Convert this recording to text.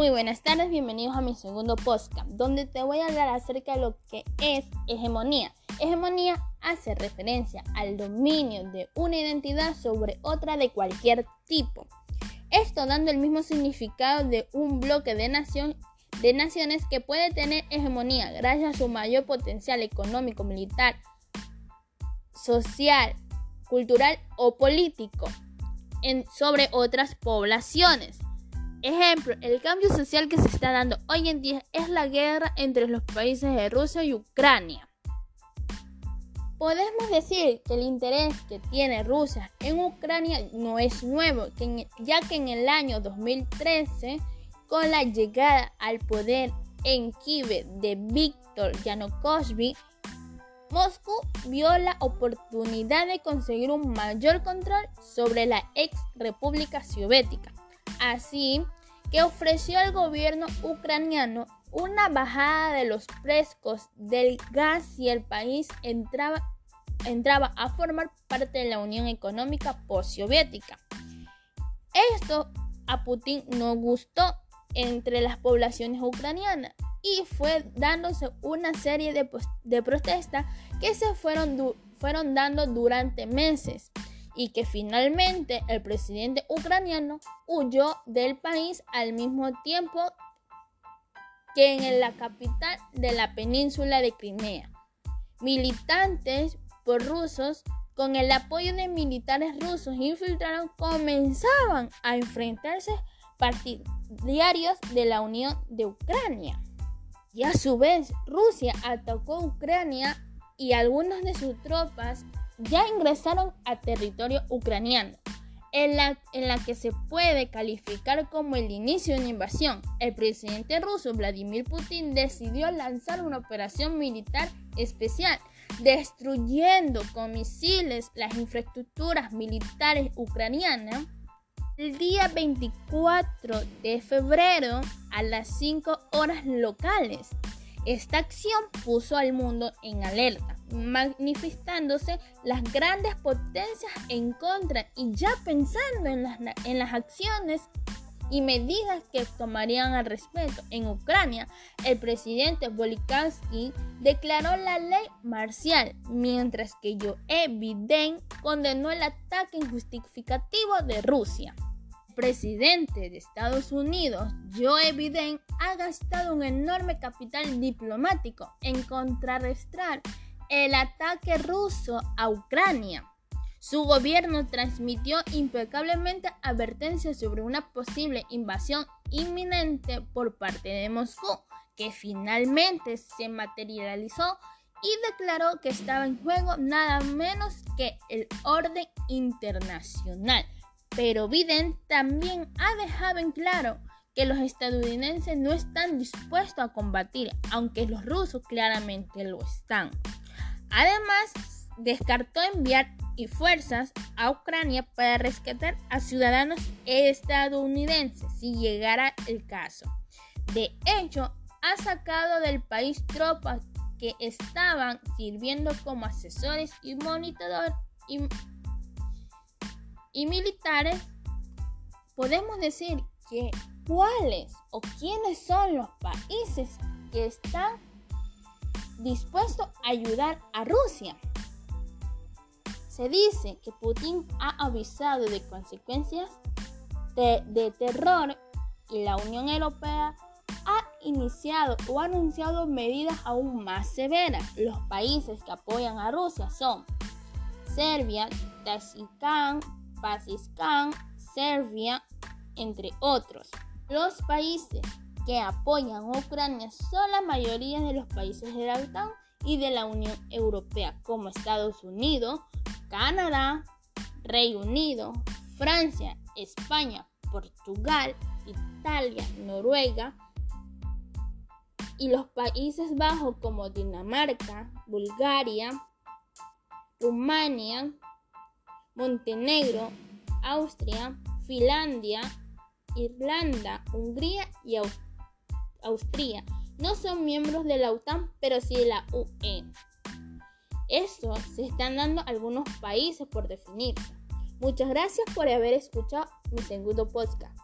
Muy buenas tardes, bienvenidos a mi segundo podcast, donde te voy a hablar acerca de lo que es hegemonía. Hegemonía hace referencia al dominio de una identidad sobre otra de cualquier tipo. Esto dando el mismo significado de un bloque de, nación, de naciones que puede tener hegemonía gracias a su mayor potencial económico, militar, social, cultural o político sobre otras poblaciones. Ejemplo, el cambio social que se está dando hoy en día es la guerra entre los países de Rusia y Ucrania. Podemos decir que el interés que tiene Rusia en Ucrania no es nuevo, ya que en el año 2013, con la llegada al poder en Kiev de Viktor Yanukovych, Moscú vio la oportunidad de conseguir un mayor control sobre la ex República Soviética así que ofreció al gobierno ucraniano una bajada de los precios del gas si el país entraba, entraba a formar parte de la Unión Económica Postsoviética. Esto a Putin no gustó entre las poblaciones ucranianas y fue dándose una serie de, de protestas que se fueron, fueron dando durante meses y que finalmente el presidente ucraniano huyó del país al mismo tiempo que en la capital de la península de Crimea. Militantes por rusos con el apoyo de militares rusos infiltrados comenzaban a enfrentarse partidarios de la Unión de Ucrania. Y a su vez Rusia atacó Ucrania y algunas de sus tropas ya ingresaron a territorio ucraniano, en la, en la, que se puede calificar como el inicio de una invasión. El presidente ruso Vladimir Putin decidió lanzar una operación militar especial, destruyendo con misiles las infraestructuras militares ucranianas. El día 24 de febrero a las 5 horas locales. Esta acción puso al mundo en alerta manifestándose las grandes potencias en contra y ya pensando en las, en las acciones y medidas que tomarían al respecto. En Ucrania, el presidente Volikansky declaró la ley marcial, mientras que Joe Biden condenó el ataque injustificativo de Rusia. El presidente de Estados Unidos, Joe Biden, ha gastado un enorme capital diplomático en contrarrestar el ataque ruso a Ucrania. Su gobierno transmitió impecablemente advertencias sobre una posible invasión inminente por parte de Moscú, que finalmente se materializó y declaró que estaba en juego nada menos que el orden internacional. Pero Biden también ha dejado en claro que los estadounidenses no están dispuestos a combatir, aunque los rusos claramente lo están. Además, descartó enviar fuerzas a Ucrania para rescatar a ciudadanos estadounidenses si llegara el caso. De hecho, ha sacado del país tropas que estaban sirviendo como asesores y monitores y, y militares. Podemos decir que cuáles o quiénes son los países que están dispuesto a ayudar a Rusia. Se dice que Putin ha avisado de consecuencias de, terror y la Unión Europea ha iniciado o anunciado medidas aún más severas. Los países que apoyan a Rusia son Serbia, Tazikán, Pakistán, Serbia, entre otros. Los países que apoyan a Ucrania son la mayoría de los países de la OTAN y de la Unión Europea, como Estados Unidos, Canadá, Reino Unido, Francia, España, Portugal, Italia, Noruega y los Países Bajos como Dinamarca, Bulgaria, Rumania, Montenegro, Austria, Finlandia, Irlanda, Hungría y Australia. Austria no son miembros de la OTAN, pero sí de la UN. Esto se están dando algunos países por definirse. Muchas gracias por haber escuchado mi segundo podcast.